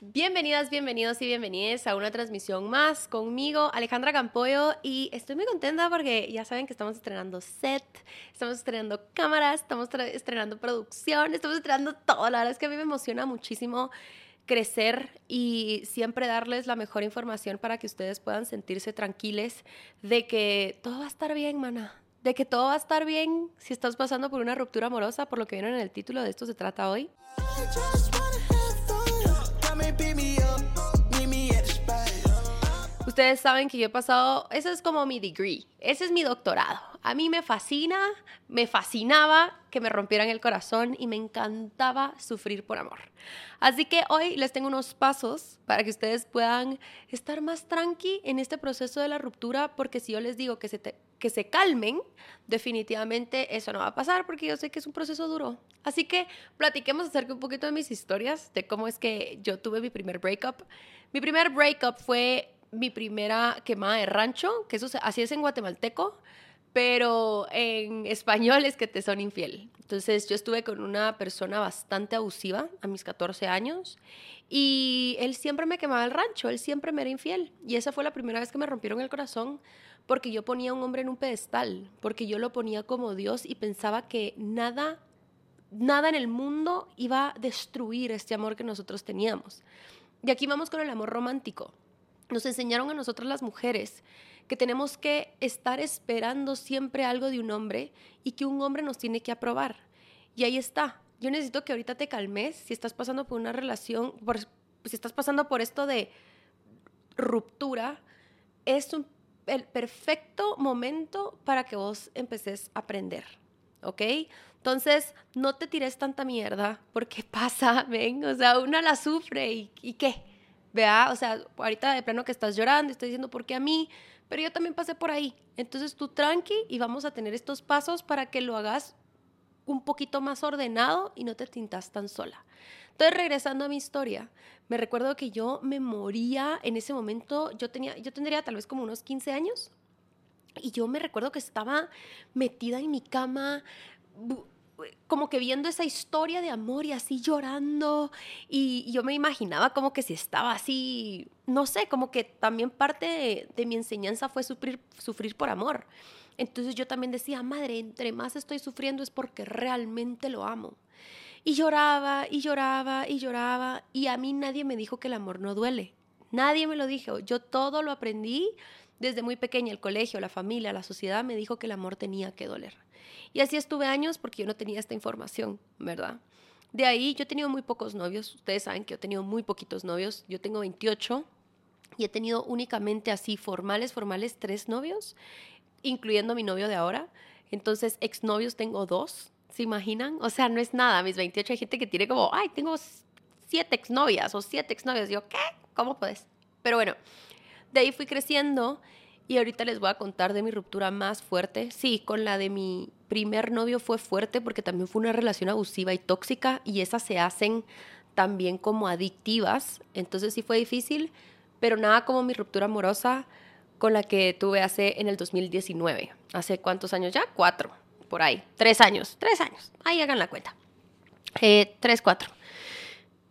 Bienvenidas, bienvenidos y bienvenidas a una transmisión más conmigo, Alejandra Campoyo, y estoy muy contenta porque ya saben que estamos estrenando set, estamos estrenando cámaras, estamos estrenando producción, estamos estrenando todo. La verdad es que a mí me emociona muchísimo crecer y siempre darles la mejor información para que ustedes puedan sentirse tranquiles de que todo va a estar bien, mana. De que todo va a estar bien si estás pasando por una ruptura amorosa, por lo que vieron en el título de esto se trata hoy. come and pick me up. Ustedes saben que yo he pasado, ese es como mi degree, ese es mi doctorado. A mí me fascina, me fascinaba que me rompieran el corazón y me encantaba sufrir por amor. Así que hoy les tengo unos pasos para que ustedes puedan estar más tranqui en este proceso de la ruptura, porque si yo les digo que se, que se calmen, definitivamente eso no va a pasar porque yo sé que es un proceso duro. Así que platiquemos acerca un poquito de mis historias, de cómo es que yo tuve mi primer breakup. Mi primer breakup fue mi primera quemada de rancho, que eso así es en guatemalteco, pero en español es que te son infiel. Entonces yo estuve con una persona bastante abusiva a mis 14 años y él siempre me quemaba el rancho, él siempre me era infiel. Y esa fue la primera vez que me rompieron el corazón porque yo ponía a un hombre en un pedestal, porque yo lo ponía como Dios y pensaba que nada, nada en el mundo iba a destruir este amor que nosotros teníamos. Y aquí vamos con el amor romántico nos enseñaron a nosotras las mujeres que tenemos que estar esperando siempre algo de un hombre y que un hombre nos tiene que aprobar. Y ahí está. Yo necesito que ahorita te calmes si estás pasando por una relación, si estás pasando por esto de ruptura, es el perfecto momento para que vos empeces a aprender, ¿ok? Entonces, no te tires tanta mierda porque pasa, ven, o sea, una la sufre y qué, Vea, o sea, ahorita de plano que estás llorando, estoy diciendo, ¿por qué a mí? Pero yo también pasé por ahí. Entonces tú tranqui y vamos a tener estos pasos para que lo hagas un poquito más ordenado y no te tintas tan sola. Entonces, regresando a mi historia, me recuerdo que yo me moría en ese momento, yo, tenía, yo tendría tal vez como unos 15 años, y yo me recuerdo que estaba metida en mi cama, como que viendo esa historia de amor y así llorando y, yo me imaginaba como que si estaba así, no sé, como que también parte de, mi enseñanza fue sufrir, sufrir por amor. Entonces yo también decía, madre, entre más estoy sufriendo es porque realmente lo amo. Y lloraba y lloraba y lloraba y a mí nadie me dijo que el amor no duele. Nadie me lo dijo. Yo todo lo aprendí desde muy pequeña. El colegio, la familia, la sociedad me dijo que el amor tenía que doler. Y así estuve años porque yo no tenía esta información, ¿verdad? De ahí yo he tenido muy pocos novios. Ustedes saben que yo he tenido muy poquitos novios. Yo tengo 28 y he tenido únicamente así formales, formales, tres novios, incluyendo mi novio de ahora. Entonces, exnovios tengo dos, ¿se imaginan? O sea, no es nada. mis 28 hay gente que tiene como, ay, tengo siete exnovias o siete exnovios. Yo, ¿qué? ¿Cómo puedes? Pero bueno, de ahí fui creciendo y ahorita les voy a contar de mi ruptura más fuerte. Sí, con la de mi primer novio fue fuerte porque también fue una relación abusiva y tóxica y esas se hacen también como adictivas. Entonces sí fue difícil, pero nada como mi ruptura amorosa con la que tuve hace en el 2019. ¿Hace cuántos años ya? Cuatro, por ahí. Tres años, tres años. Ahí hagan la cuenta. Eh, tres, cuatro.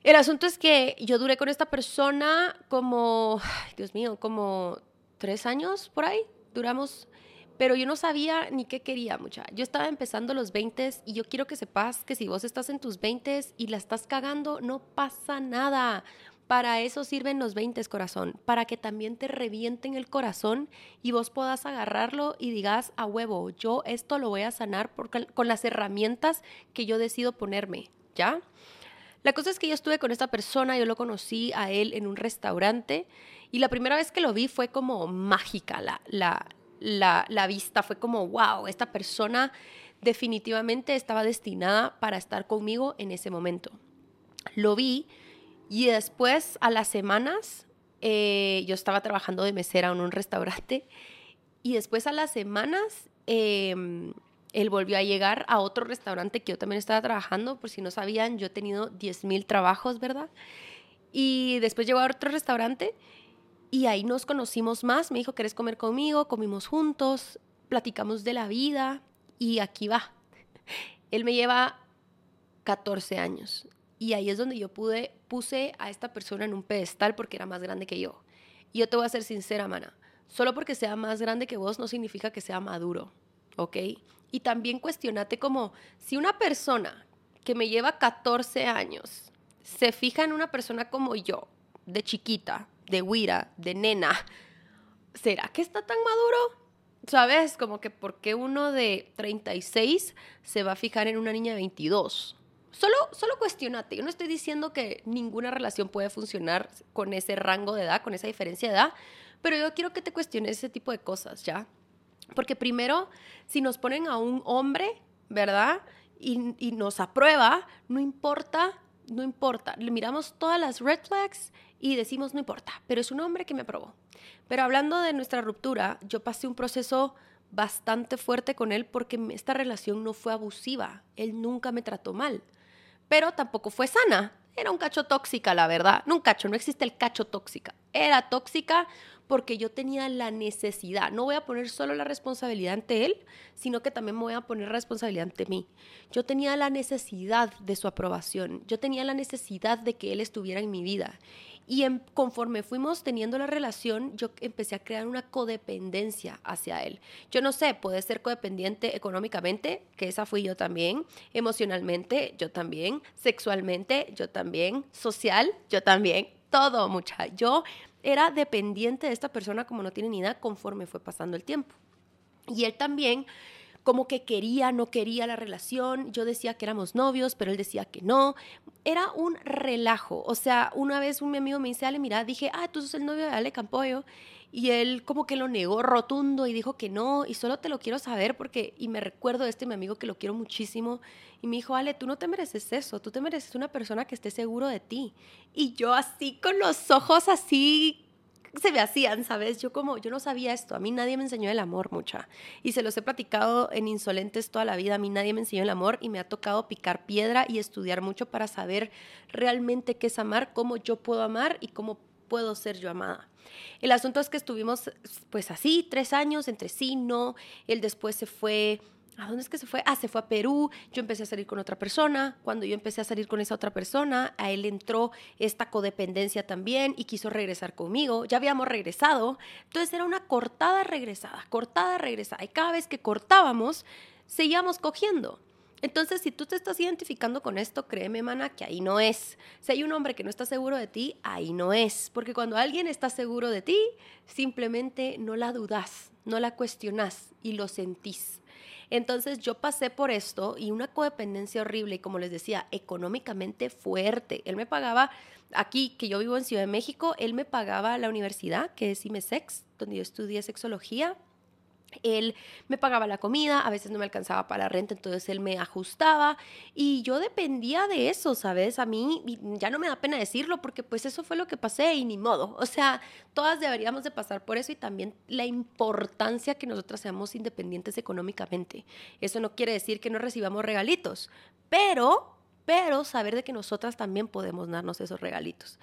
El asunto es que yo duré con esta persona como, Dios mío, como tres años por ahí, duramos, pero yo no sabía ni qué quería mucha. Yo estaba empezando los 20 y yo quiero que sepas que si vos estás en tus 20 y la estás cagando, no pasa nada. Para eso sirven los 20, corazón, para que también te revienten el corazón y vos puedas agarrarlo y digas a huevo, yo esto lo voy a sanar con las herramientas que yo decido ponerme, ¿ya? La cosa es que yo estuve con esta persona, yo lo conocí a él en un restaurante y la primera vez que lo vi fue como mágica la, la, la, vista, fue como, wow, esta persona definitivamente estaba destinada para estar conmigo en ese momento. Lo vi y después a las semanas eh, yo estaba trabajando de mesera en un restaurante y después a las semanas em, él volvió a llegar a otro restaurante que yo también estaba trabajando, por si no sabían, yo he tenido 10.000 trabajos, ¿verdad? Y después llegó a otro restaurante y ahí nos conocimos más. Me dijo, ¿querés comer conmigo? Comimos juntos, platicamos de la vida y aquí va. Él me lleva 14 años Y ahí es donde yo pude, puse a esta persona en un pedestal porque era más grande que yo. Y yo te voy a ser sincera, mana. Solo porque sea más grande que vos no significa que sea maduro, ¿ok? Y también cuestionate como si una persona que me lleva 14 años se fija en una persona como yo, de chiquita, de huira, de nena, ¿será que está tan maduro? ¿Sabes? Como que ¿por qué uno de 36 se va a fijar en una niña de 22? Solo, solo cuestionate. Yo no estoy diciendo que ninguna relación puede funcionar con ese rango de edad, con esa diferencia de edad, pero yo quiero que te cuestiones ese tipo de cosas, ¿ya? Porque primero, si nos ponen a un hombre, ¿verdad? Y, nos aprueba, no importa, no importa. Le miramos todas las red flags y decimos, no importa, pero es un hombre que me aprobó. Pero hablando de nuestra ruptura, yo pasé un proceso bastante fuerte con él porque esta relación no fue abusiva. Él nunca me trató mal, pero tampoco fue sana. Era un cacho tóxica, la verdad. No un cacho, no existe el cacho tóxica. Era tóxica porque yo tenía la necesidad. No voy a poner solo la responsabilidad ante él, sino que también me voy a poner responsabilidad ante mí. Yo tenía la necesidad de su aprobación. Yo tenía la necesidad de que él estuviera en mi vida. Y conforme fuimos teniendo la relación, yo empecé a crear una codependencia hacia él. Yo no sé, puede ser codependiente económicamente, que esa fui yo también, emocionalmente, yo también, sexualmente, yo también, social, yo también, todo, mucha. Yo era dependiente de esta persona como no tiene ni idea conforme fue pasando el tiempo. Y él también como que quería, no quería la relación. Yo decía que éramos novios, pero él decía que no. Era un relajo. O sea, una vez un amigo me dice, Ale, mira, dije, ah, tú sos el novio de Ale Campoyo. Y él como que lo negó rotundo y dijo que no, y solo te lo quiero saber porque, y me recuerdo de este mi amigo que lo quiero muchísimo, y me dijo, Ale, tú no te mereces eso, tú te mereces una persona que esté seguro de ti. Y yo así con los ojos así se me hacían, ¿sabes? Yo como, yo no sabía esto, a mí nadie me enseñó el amor mucha. Y se los he platicado en Insolentes toda la vida, a mí nadie me enseñó el amor y me ha tocado picar piedra y estudiar mucho para saber realmente qué es amar, cómo yo puedo amar y cómo puedo ser yo amada. El asunto es que estuvimos pues así, tres años entre sí, no, él después se fue ¿A dónde es que se fue? Ah, se fue a Perú. Yo empecé a salir con otra persona. Cuando yo empecé a salir con esa otra persona, a él entró esta codependencia también y quiso regresar conmigo. Ya habíamos regresado. Entonces era una cortada regresada, cortada regresada. Y cada vez que cortábamos, seguíamos cogiendo. Entonces, si tú te estás identificando con esto, créeme, mana, que ahí no es. Si hay un hombre que no está seguro de ti, ahí no es. Porque cuando alguien está seguro de ti, simplemente no la dudas, no la cuestionas y lo sentís. Entonces yo pasé por esto y una codependencia horrible y como les decía, económicamente fuerte. Él me pagaba, aquí que yo vivo en Ciudad de México, él me pagaba la universidad, que es IMESEX, donde yo estudié sexología él me pagaba la comida, a veces no me alcanzaba para la renta, entonces él me ajustaba y yo dependía de eso, ¿sabes? A mí ya no me da pena decirlo porque pues eso fue lo que pasé y ni modo. O sea, todas deberíamos de pasar por eso y también la importancia que nosotras seamos independientes económicamente. Eso no quiere decir que no recibamos regalitos, pero, pero saber de que nosotras también podemos darnos esos regalitos.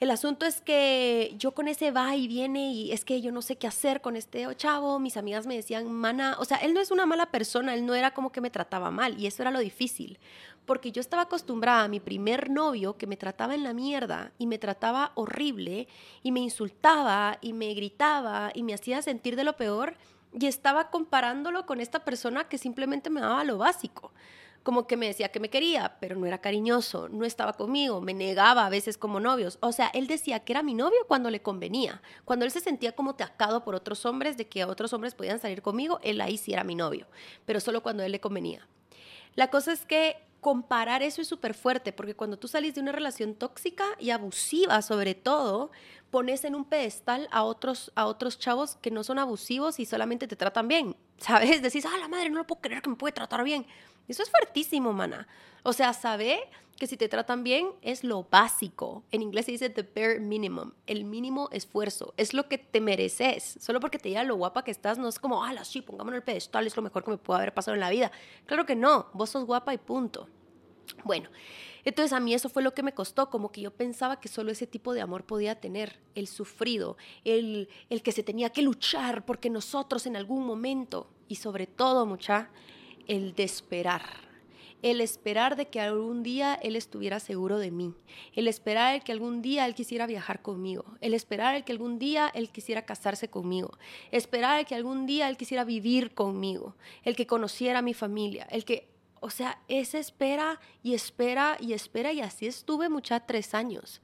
El asunto es que yo con ese va y viene y es que yo no sé qué hacer con este chavo, mis amigas me decían, mana, o sea, él no es una mala persona, él no era como que me trataba mal y eso era lo difícil, porque yo estaba acostumbrada a mi primer novio que me trataba en la mierda y me trataba horrible y me insultaba y me gritaba y me hacía sentir de lo peor y estaba comparándolo con esta persona que simplemente me daba lo básico como que me decía que me quería, pero no era cariñoso, no estaba conmigo, me negaba a veces como novios. O sea, él decía que era mi novio cuando le convenía. Cuando él se sentía como tacado por otros hombres, de que otros hombres podían salir conmigo, él ahí sí era mi novio, pero solo cuando él le convenía. La cosa es que comparar eso es súper fuerte, porque cuando tú salís de una relación tóxica y abusiva sobre todo, pones en un pedestal a otros, a otros chavos que no son abusivos y solamente te tratan bien, ¿sabes? Decís, ah, la madre, no lo puedo creer que me puede tratar bien. Eso es fuertísimo, mana. O sea, sabe que si te tratan bien es lo básico. En inglés se dice the bare minimum, el mínimo esfuerzo. Es lo que te mereces. Solo porque te diga lo guapa que estás, no es como, ah, sí, pongámonos el pedestal, es lo mejor que me puede haber pasado en la vida. Claro que no, vos sos guapa y punto. Bueno, entonces a mí eso fue lo que me costó, como que yo pensaba que solo ese tipo de amor podía tener, el sufrido, el, el que se tenía que luchar porque nosotros en algún momento, y sobre todo mucha, el de esperar. el esperar de que algún día él estuviera seguro de mí, el esperar el que algún día él quisiera viajar conmigo, el esperar el que algún día él quisiera casarse conmigo, esperar el que algún día él quisiera vivir conmigo, el que conociera a mi familia, el que, o sea, esa espera y espera y espera y así estuve mucha tres años.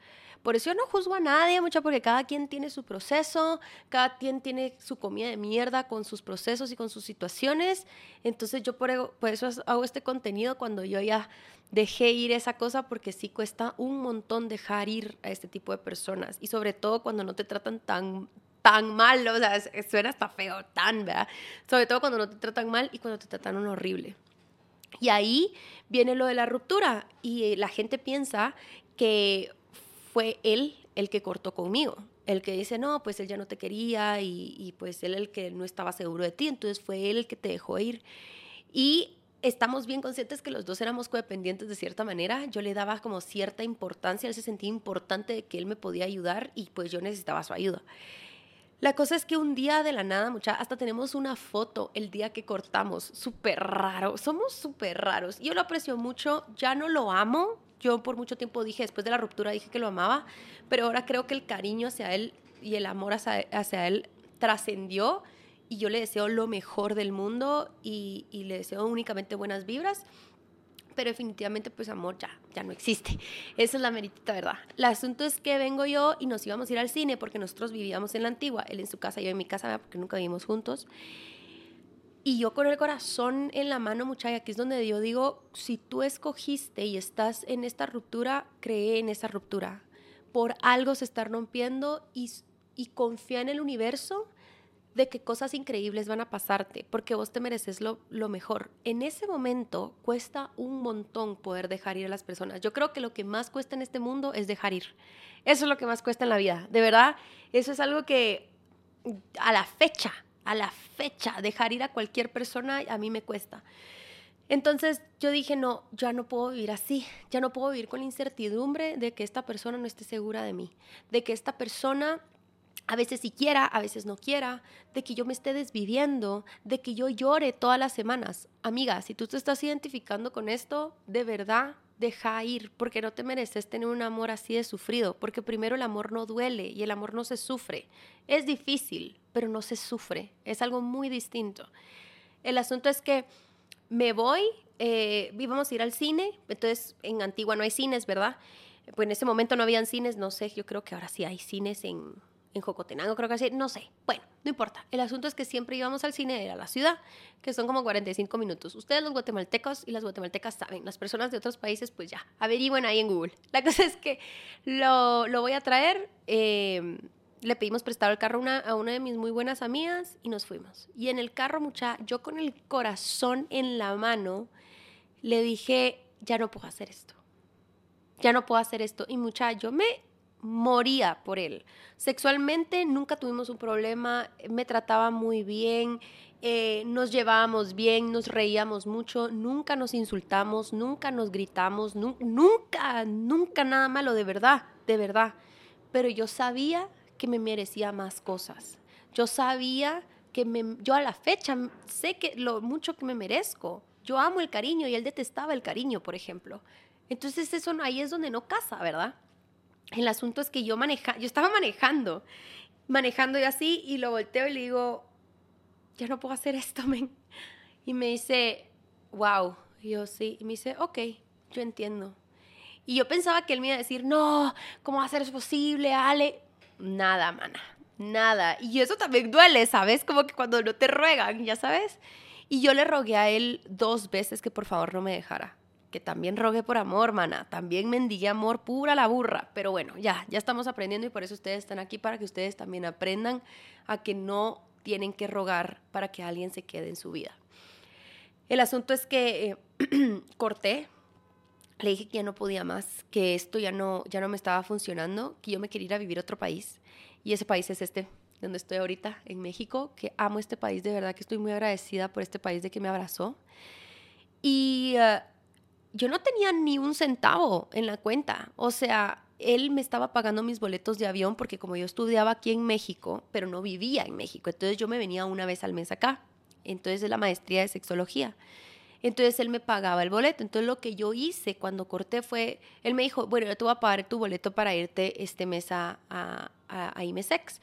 Por eso yo no juzgo a nadie, mucho porque cada quien tiene su proceso, cada quien tiene su comida de mierda con sus procesos y con sus situaciones. Entonces yo por, por eso hago este contenido cuando yo ya dejé ir esa cosa porque sí cuesta un montón dejar ir a este tipo de personas y sobre todo cuando no te tratan tan tan mal, o sea, suena hasta feo, tan, ¿verdad? Sobre todo cuando no te tratan mal y cuando te tratan un horrible. Y ahí viene lo de la ruptura y la gente piensa que fue él el que cortó conmigo. El que dice, no, pues él ya no te quería y, pues él el que no estaba seguro de ti, entonces fue él el que te dejó ir. Y estamos bien conscientes que los dos éramos codependientes de cierta manera. Yo le daba como cierta importancia, él se sentía importante de que él me podía ayudar y pues yo necesitaba su ayuda. La cosa es que un día de la nada, mucha, hasta tenemos una foto el día que cortamos, súper raro, somos súper raros. Yo lo aprecio mucho, ya no lo amo, yo por mucho tiempo dije, después de la ruptura dije que lo amaba, pero ahora creo que el cariño hacia él y el amor hacia, él trascendió y yo le deseo lo mejor del mundo y, le deseo únicamente buenas vibras pero definitivamente pues amor ya, ya no existe. Esa es la meritita verdad. El asunto es que vengo yo y nos íbamos a ir al cine porque nosotros vivíamos en la antigua, él en su casa, yo en mi casa, porque nunca vivimos juntos. Y yo con el corazón en la mano, muchacha, aquí es donde yo digo, si tú escogiste y estás en esta ruptura, cree en esa ruptura. Por algo se está rompiendo y, confía en el universo de que cosas increíbles van a pasarte, porque vos te mereces lo, mejor. En ese momento cuesta un montón poder dejar ir a las personas. Yo creo que lo que más cuesta en este mundo es dejar ir. Eso es lo que más cuesta en la vida. De verdad, eso es algo que a la fecha a la fecha, dejar ir a cualquier persona a mí me cuesta. Entonces yo dije, no, ya no puedo vivir así, ya no puedo vivir con la incertidumbre de que esta persona no esté segura de mí, de que esta persona a veces sí quiera, a veces no quiera, de que yo me esté desviviendo, de que yo llore todas las semanas. Amiga, si tú te estás identificando con esto, de verdad, deja ir, porque no te mereces tener un amor así de sufrido, porque primero el amor no duele y el amor no se sufre. Es difícil, pero no se sufre, es algo muy distinto. El asunto es que me voy, eh, íbamos a ir al cine, entonces en Antigua no hay cines, ¿verdad? Pues en ese momento no habían cines, no sé, yo creo que ahora sí hay cines en, en Jocotenango, creo que así, no sé. Bueno, no importa. El asunto es que siempre íbamos al cine, a la ciudad, que son como 45 minutos. Ustedes los guatemaltecos y las guatemaltecas saben, las personas de otros países pues ya, averigüen ahí en Google. La cosa es que lo, lo voy a traer. Eh, le pedimos prestado el carro a una de mis muy buenas amigas y nos fuimos. Y en el carro, mucha, yo con el corazón en la mano, le dije, ya no puedo hacer esto. Ya no puedo hacer esto. Y mucha, yo me moría por él. Sexualmente nunca tuvimos un problema, me trataba muy bien, eh, nos llevábamos bien, nos reíamos mucho, nunca nos insultamos, nunca nos gritamos, nunca, nunca nada malo, de verdad, de verdad. Pero yo sabía que me merecía más cosas. Yo sabía que me, yo a la fecha sé que lo mucho que me merezco. Yo amo el cariño y él detestaba el cariño, por ejemplo. Entonces eso ahí es donde no casa, ¿verdad? El asunto es que yo maneja, yo estaba manejando, manejando y así, y lo volteo y le digo, ya no puedo hacer esto, men. Y me dice, wow. Y yo sí. Y me dice, ok, yo entiendo. Y yo pensaba que él me iba a decir, no, ¿cómo va a ser eso posible, Ale? Nada, mana, nada. Y eso también duele, ¿sabes? Como que cuando no te ruegan, ya sabes. Y yo le rogué a él dos veces que por favor no me dejara que también rogué por amor, mana, también mendigué amor pura la burra, pero bueno, ya, ya estamos aprendiendo y por eso ustedes están aquí para que ustedes también aprendan a que no tienen que rogar para que alguien se quede en su vida. El asunto es que eh, corté, le dije que ya no podía más, que esto ya no, ya no me estaba funcionando, que yo me quería ir a vivir a otro país y ese país es este, donde estoy ahorita, en México, que amo este país, de verdad que estoy muy agradecida por este país de que me abrazó. Y uh, yo no tenía ni un centavo en la cuenta. O sea, él me estaba pagando mis boletos de avión porque como yo estudiaba aquí en México, pero no vivía en México, entonces yo me venía una vez al mes acá. Entonces es la maestría de sexología. Entonces él me pagaba el boleto. Entonces lo que yo hice cuando corté fue, él me dijo, bueno, yo te voy a pagar tu boleto para irte este mes a, a, a, IMSEX.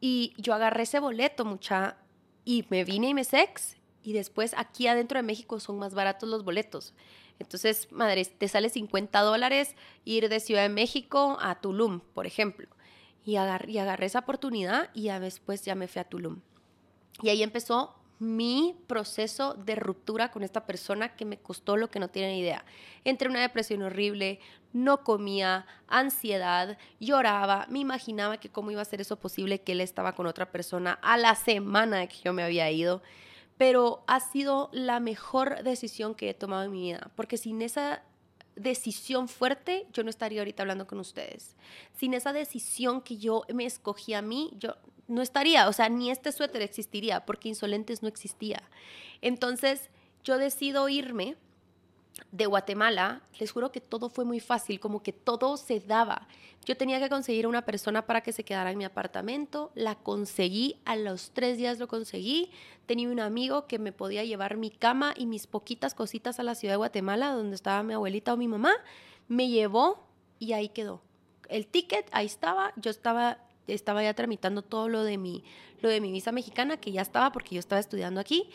Y yo agarré ese boleto, mucha, y me vine a IMSEX. Y después aquí adentro de México son más baratos los boletos. Entonces, madre, te sale 50 dólares ir de Ciudad de México a Tulum, por ejemplo. Y agarré, esa oportunidad y después ya me fui a Tulum. Y ahí empezó mi proceso de ruptura con esta persona que me costó lo que no tienen idea. Entré en una depresión horrible, no comía, ansiedad, lloraba, me imaginaba que cómo iba a ser eso posible que él estaba con otra persona a la semana de que yo me había ido. Pero ha sido la mejor decisión que he tomado en mi vida, porque sin esa decisión fuerte, yo no estaría ahorita hablando con ustedes. Sin esa decisión que yo me escogí a mí, yo no estaría, o sea, ni este suéter existiría porque Insolentes no existía. Entonces, yo decido irme de Guatemala, les juro que todo fue muy fácil, como que todo se daba. Yo tenía que conseguir a una persona para que se quedara en mi apartamento, la conseguí, a los tres días lo conseguí, tenía un amigo que me podía llevar mi cama y mis poquitas cositas a la ciudad de Guatemala, donde estaba mi abuelita o mi mamá, me llevó y ahí quedó. El ticket, ahí estaba, yo estaba estaba ya tramitando todo lo de mi, lo de mi visa mexicana, que ya estaba porque yo estaba estudiando aquí,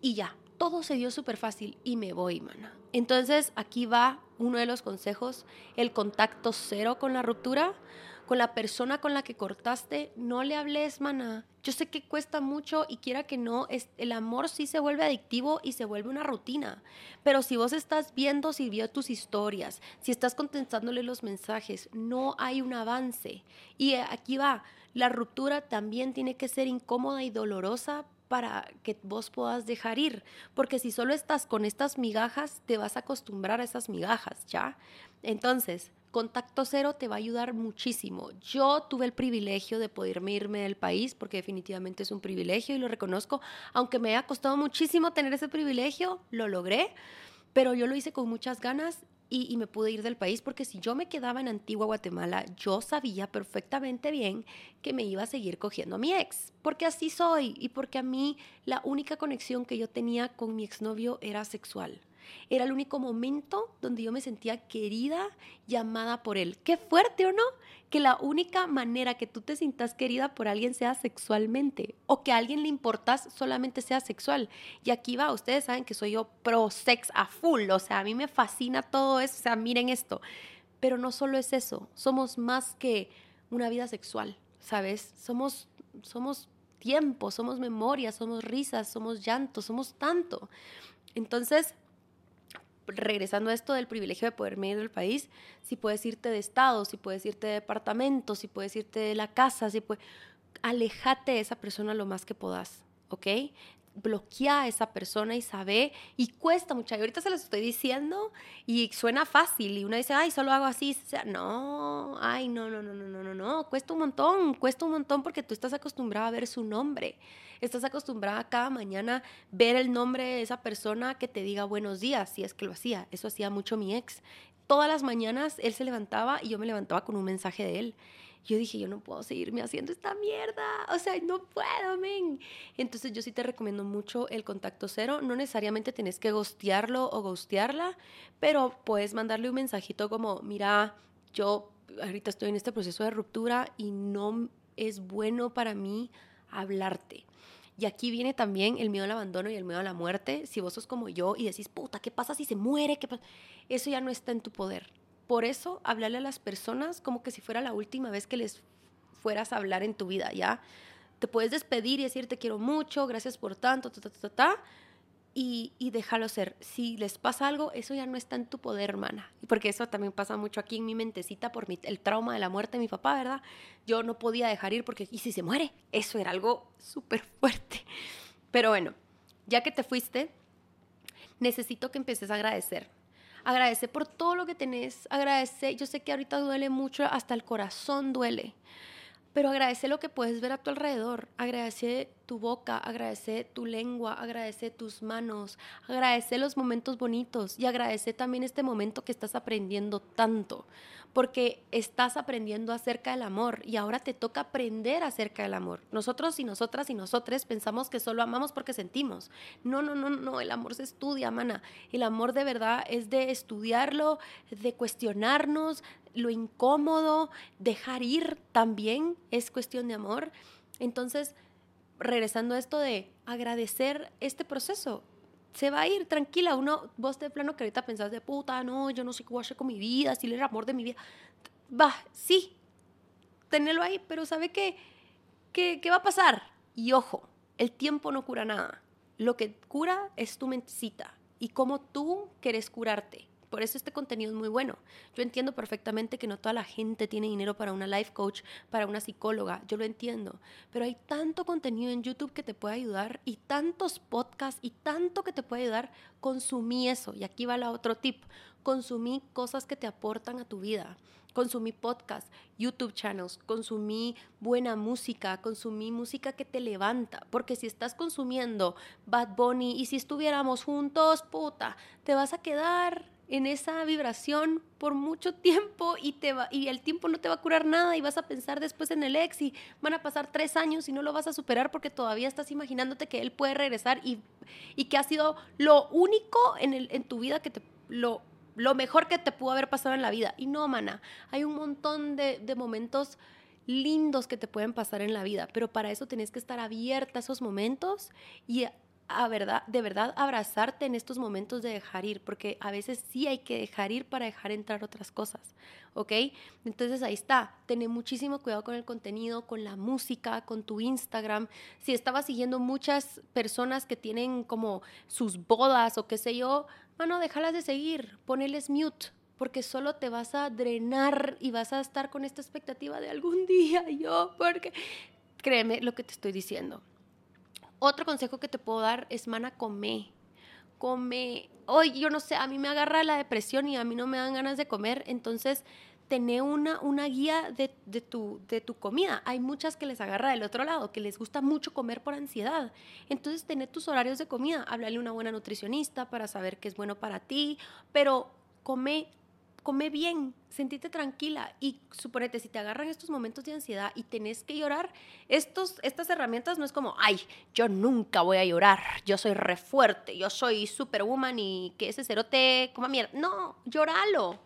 y ya, todo se dio súper fácil y me voy, mana. Entonces, aquí va uno de los consejos, el contacto cero con la ruptura con la persona con la que cortaste, no le hables, mana. Yo sé que cuesta mucho y quiera que no, es, el amor sí se vuelve adictivo y se vuelve una rutina. Pero si vos estás viendo, si vio tus historias, si estás contestándole los mensajes, no hay un avance. Y aquí va, la ruptura también tiene que ser incómoda y dolorosa para que vos puedas dejar ir, porque si solo estás con estas migajas, te vas a acostumbrar a esas migajas, ¿ya? Entonces, Contacto Cero te va a ayudar muchísimo. Yo tuve el privilegio de poderme irme del país porque definitivamente es un privilegio y lo reconozco. Aunque me ha costado muchísimo tener ese privilegio, lo logré, pero yo lo hice con muchas ganas y, me pude ir del país porque si yo me quedaba en Antigua Guatemala, yo sabía perfectamente bien que me iba a seguir cogiendo a mi ex, porque así soy y porque a mí la única conexión que yo tenía con mi exnovio era sexual. Era el único momento donde yo me sentía querida llamada por él. Qué fuerte o no, que la única manera que tú te sientas querida por alguien sea sexualmente o que a alguien le importas solamente sea sexual. Y aquí va, ustedes saben que soy yo pro sex a full, o sea, a mí me fascina todo eso, o sea, miren esto. Pero no solo es eso, somos más que una vida sexual, ¿sabes? Somos somos tiempo, somos memoria, somos risas, somos llanto, somos tanto. Entonces, regresando a esto del privilegio de poder ir del país, si puedes irte de estado, si puedes irte de departamento, si puedes irte de la casa, si puedes, alejate de esa persona lo más que puedas, ¿ok? Bloquea a esa persona y sabe, y cuesta mucho. Y ahorita se los estoy diciendo y suena fácil y uno dice, ay, solo hago así. O sea, no, ay, no, no, no, no, no, no, no, cuesta un montón, cuesta un montón porque tú estás acostumbrado a ver su nombre. Estás acostumbrada cada mañana ver el nombre de esa persona que te diga buenos días, si es que lo hacía. Eso hacía mucho mi ex. Todas las mañanas él se levantaba y yo me levantaba con un mensaje de él. Yo dije, yo no puedo seguirme haciendo esta mierda. O sea, no puedo, men. Entonces yo sí te recomiendo mucho el contacto cero. No necesariamente tienes que ghostearlo o ghostearla, pero puedes mandarle un mensajito como, mira, yo ahorita estoy en este proceso de ruptura y no es bueno para mí hablarte. Y aquí viene también el miedo al abandono y el miedo a la muerte. Si vos sos como yo y decís, puta, ¿qué pasa si se muere? ¿Qué Eso ya no está en tu poder. Por eso, hablarle a las personas como que si fuera la última vez que les fueras a hablar en tu vida, ¿ya? Te puedes despedir y decir, te quiero mucho, gracias por tanto, ta, ta, ta, ta, y, y déjalo ser. Si les pasa algo, eso ya no está en tu poder, hermana. Porque eso también pasa mucho aquí en mi mentecita por el trauma de la muerte de mi papá, ¿verdad? Yo no podía dejar ir porque, ¿y si se muere? Eso era algo súper fuerte. Pero bueno, ya que te fuiste, necesito que empieces a agradecer. Agradece por todo lo que tenés, agradece. Yo sé que ahorita duele mucho, hasta el corazón duele. Pero agradece lo que puedes ver a tu alrededor. Agradece tu boca, agradece tu lengua, agradece tus manos, agradece los momentos bonitos y agradece también este momento que estás aprendiendo tanto, porque estás aprendiendo acerca del amor y ahora te toca aprender acerca del amor. Nosotros y nosotras y nosotros pensamos que solo amamos porque sentimos. No, no, no, no, el amor se estudia, mana. El amor de verdad es de estudiarlo, de cuestionarnos, lo incómodo, dejar ir también es cuestión de amor. Entonces, regresando a esto de agradecer este proceso, se va a ir tranquila. Uno, vos de plano que ahorita pensás de puta, no, yo no sé qué voy a hacer con mi vida, si el amor de mi vida. Va, sí, tenerlo ahí, pero ¿sabe qué? ¿Qué, qué va a pasar? Y ojo, el tiempo no cura nada. Lo que cura es tu mentecita y cómo tú quieres curarte. Por eso este contenido es muy bueno. Yo entiendo perfectamente que no toda la gente tiene dinero para una life coach, para una psicóloga, yo lo entiendo, pero hay tanto contenido en YouTube que te puede ayudar y tantos podcasts y tanto que te puede ayudar. Consumí eso y aquí va la otro tip. Consumí cosas que te aportan a tu vida consumí podcast, YouTube channels, consumí buena música, consumí música que te levanta, porque si estás consumiendo Bad Bunny y si estuviéramos juntos, puta, te vas a quedar en esa vibración por mucho tiempo y, te va, y el tiempo no te va a curar nada y vas a pensar después en el ex y van a pasar tres años y no lo vas a superar porque todavía estás imaginándote que él puede regresar y, y que ha sido lo único en, el, en tu vida que te... Lo, lo mejor que te pudo haber pasado en la vida. Y no, mana, hay un montón de, de momentos lindos que te pueden pasar en la vida, pero para eso tienes que estar abierta a esos momentos y a verdad, de verdad abrazarte en estos momentos de dejar ir, porque a veces sí hay que dejar ir para dejar entrar otras cosas, ¿ok? Entonces ahí está, ten muchísimo cuidado con el contenido, con la música, con tu Instagram. Si estabas siguiendo muchas personas que tienen como sus bodas o qué sé yo, bueno, déjalas de seguir, poneles mute, porque solo te vas a drenar y vas a estar con esta expectativa de algún día yo, porque créeme lo que te estoy diciendo otro consejo que te puedo dar es, mana, come. Come. Hoy, yo no sé, a mí me agarra la depresión y a mí no me dan ganas de comer. Entonces, tener una, una guía de, de, tu, de tu comida. Hay muchas que les agarra del otro lado, que les gusta mucho comer por ansiedad. Entonces, tener tus horarios de comida. Háblale a una buena nutricionista para saber qué es bueno para ti. Pero come come bien, sentite tranquila y suponete, si te agarran estos momentos de ansiedad y tenés que llorar, estos, estas herramientas no es como, ay, yo nunca voy a llorar, yo soy re fuerte, yo soy superwoman y que ese cerote coma mierda. No, llóralo.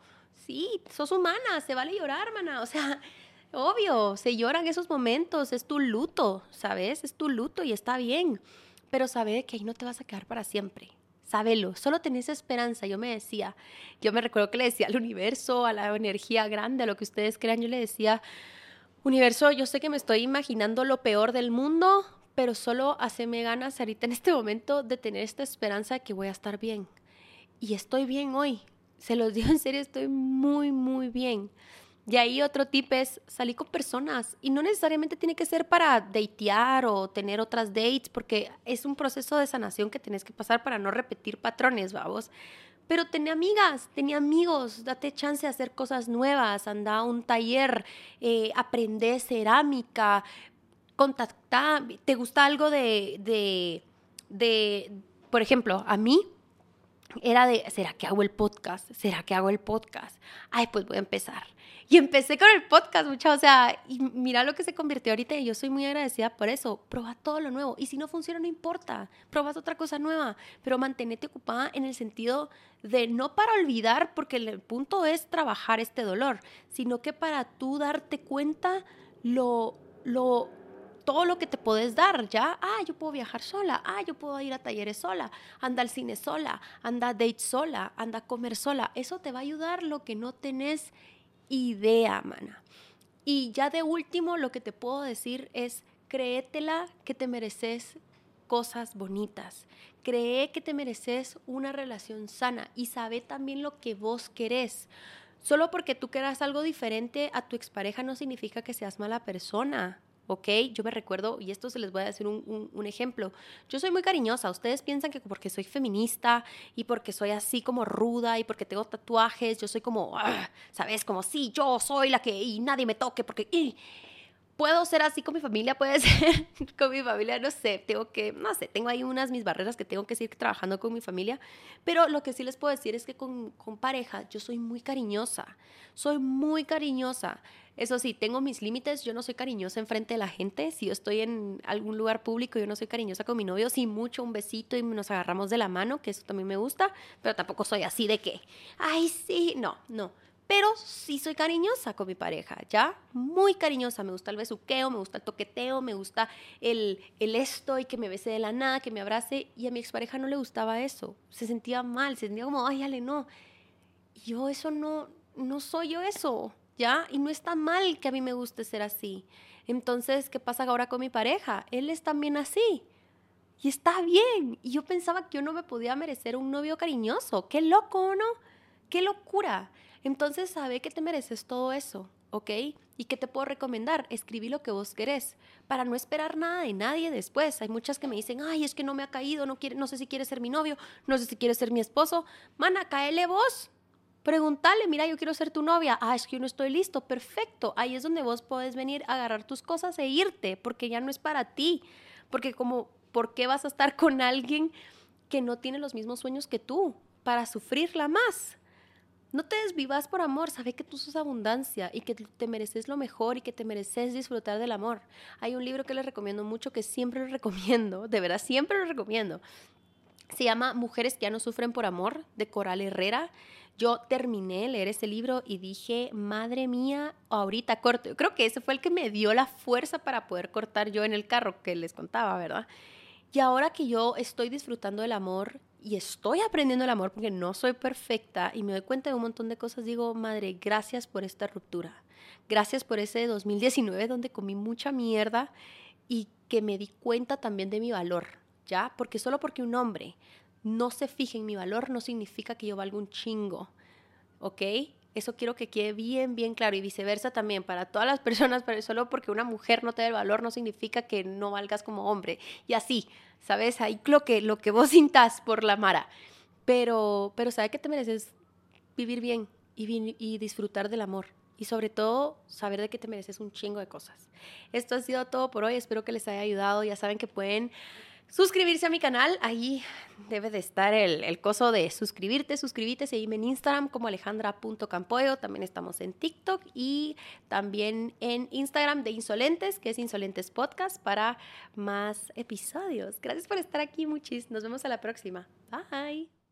Sí, sos humana, se vale llorar, mana. O sea, obvio, se lloran esos momentos, es tu luto, ¿sabes? Es tu luto y está bien. Pero sabe que ahí no te vas a quedar para siempre sábelo, solo tenés esperanza. Yo me decía, yo me recuerdo que le decía al universo, a la energía grande, a lo que ustedes crean, yo le decía, universo, yo sé que me estoy imaginando lo peor del mundo, pero solo haceme ganas ahorita en este momento de tener esta esperanza de que voy a estar bien. Y estoy bien hoy. Se los digo en serio, estoy muy, muy bien. Y ahí otro tip es salir con personas y no necesariamente tiene que ser para datear o tener otras dates porque es un proceso de sanación que tienes que pasar para no repetir patrones, vamos. Pero ten amigas, ten amigos, date chance de hacer cosas nuevas, anda a un taller, eh, aprende cerámica, contacta, ¿te gusta algo de, de, de, por ejemplo, a mí era de, ¿será que hago el podcast? ¿Será que hago el podcast? Ay, pues voy a empezar empecé con el podcast, mucha, o sea, y mira lo que se convirtió ahorita y yo soy muy agradecida por eso. Proba todo lo nuevo y si no funciona, no importa, probas otra cosa nueva, pero mantenete ocupada en el sentido de no para olvidar, porque el punto es trabajar este dolor, sino que para tú darte cuenta lo, lo, todo lo que te puedes dar, ¿ya? Ah, yo puedo viajar sola, ah, yo puedo ir a talleres sola, anda al cine sola, anda a date sola, anda a comer sola. Eso te va a ayudar lo que no tenés idea, mana. Y ya de último, lo que te puedo decir es, créetela que te mereces cosas bonitas. Cree que te mereces una relación sana y sabe también lo que vos querés. Solo porque tú quieras algo diferente a tu expareja no significa que seas mala persona. ¿Ok? Yo me recuerdo, y esto se les voy a decir un, ejemplo, yo soy muy cariñosa, ustedes piensan que porque soy feminista y porque soy así como ruda y porque tengo tatuajes, yo soy como, ah", ¿sabes? Como, sí, yo soy la que, y nadie me toque porque... puedo ser así con mi familia, puede ser con mi familia, no sé, tengo que, no sé, tengo ahí unas mis barreras que tengo que seguir trabajando con mi familia, pero lo que sí les puedo decir es que con, con pareja yo soy muy cariñosa, soy muy cariñosa. Eso sí, tengo mis límites, yo no soy cariñosa enfrente de la gente, si yo estoy en algún lugar público, yo no soy cariñosa con mi novio, sí mucho un besito y nos agarramos de la mano, que eso también me gusta, pero tampoco soy así de que, ay, sí, no, no pero sí soy cariñosa con mi pareja, ¿ya? Muy cariñosa, me gusta el besuqueo, me gusta el toqueteo, me gusta el, el esto y que me bese de la nada, que me abrace, y a mi expareja no le gustaba eso, se sentía mal, se sentía como, ay, Ale, no, yo eso no, no soy yo eso, ¿ya? Y no está mal que a mí me guste ser así. Entonces, ¿qué pasa ahora con mi pareja? Él es también así. Y está bien. Y yo pensaba que yo no me podía merecer un novio cariñoso. Qué loco, ¿no? Qué locura. Entonces, sabe que te mereces todo eso, ¿ok? ¿Y qué te puedo recomendar? Escribí lo que vos querés, para no esperar nada de nadie después. Hay muchas que me dicen, ay, es que no me ha caído, no, quiere, no sé si quieres ser mi novio, no sé si quieres ser mi esposo. Mana, caele vos. Pregúntale, mira, yo quiero ser tu novia. Ah, es que yo no estoy listo. Perfecto. Ahí es donde vos podés venir a agarrar tus cosas e irte, porque ya no es para ti. Porque como, ¿por qué vas a estar con alguien que no tiene los mismos sueños que tú? Para sufrirla más. No te desvivas por amor, sabe que tú sos abundancia y que te mereces lo mejor y que te mereces disfrutar del amor. Hay un libro que les recomiendo mucho, que siempre lo recomiendo, de verdad, siempre lo recomiendo. Se llama Mujeres que ya no sufren por amor, de Coral Herrera. Yo terminé leer ese libro y dije, madre mía, ahorita corto. Creo que ese fue el que me dio la fuerza para poder cortar yo en el carro que les contaba, ¿verdad? Y ahora que yo estoy disfrutando del amor y estoy aprendiendo el amor porque no soy perfecta y me doy cuenta de un montón de cosas, digo, madre, gracias por esta ruptura. Gracias por ese 2019 donde comí mucha mierda y que me di cuenta también de mi valor, ¿ya? Porque solo porque un hombre no se fije en mi valor no significa que yo valga un chingo, ¿ok? Eso quiero que quede bien, bien claro y viceversa también para todas las personas, pero solo porque una mujer no te da el valor no significa que no valgas como hombre. Y así, ¿sabes? Ahí lo que, lo que vos sintas por la Mara. Pero, pero sabe que te mereces vivir bien y, y disfrutar del amor. Y sobre todo, saber de que te mereces un chingo de cosas. Esto ha sido todo por hoy. Espero que les haya ayudado. Ya saben que pueden suscribirse a mi canal. Ahí debe de estar el, coso de suscribirte, suscribirte, seguime en Instagram como alejandra.campoyo. También estamos en TikTok y también en Instagram de Insolentes, que es Insolentes Podcast, para más episodios. Gracias por estar aquí, muchis. Nos vemos a la próxima. Bye.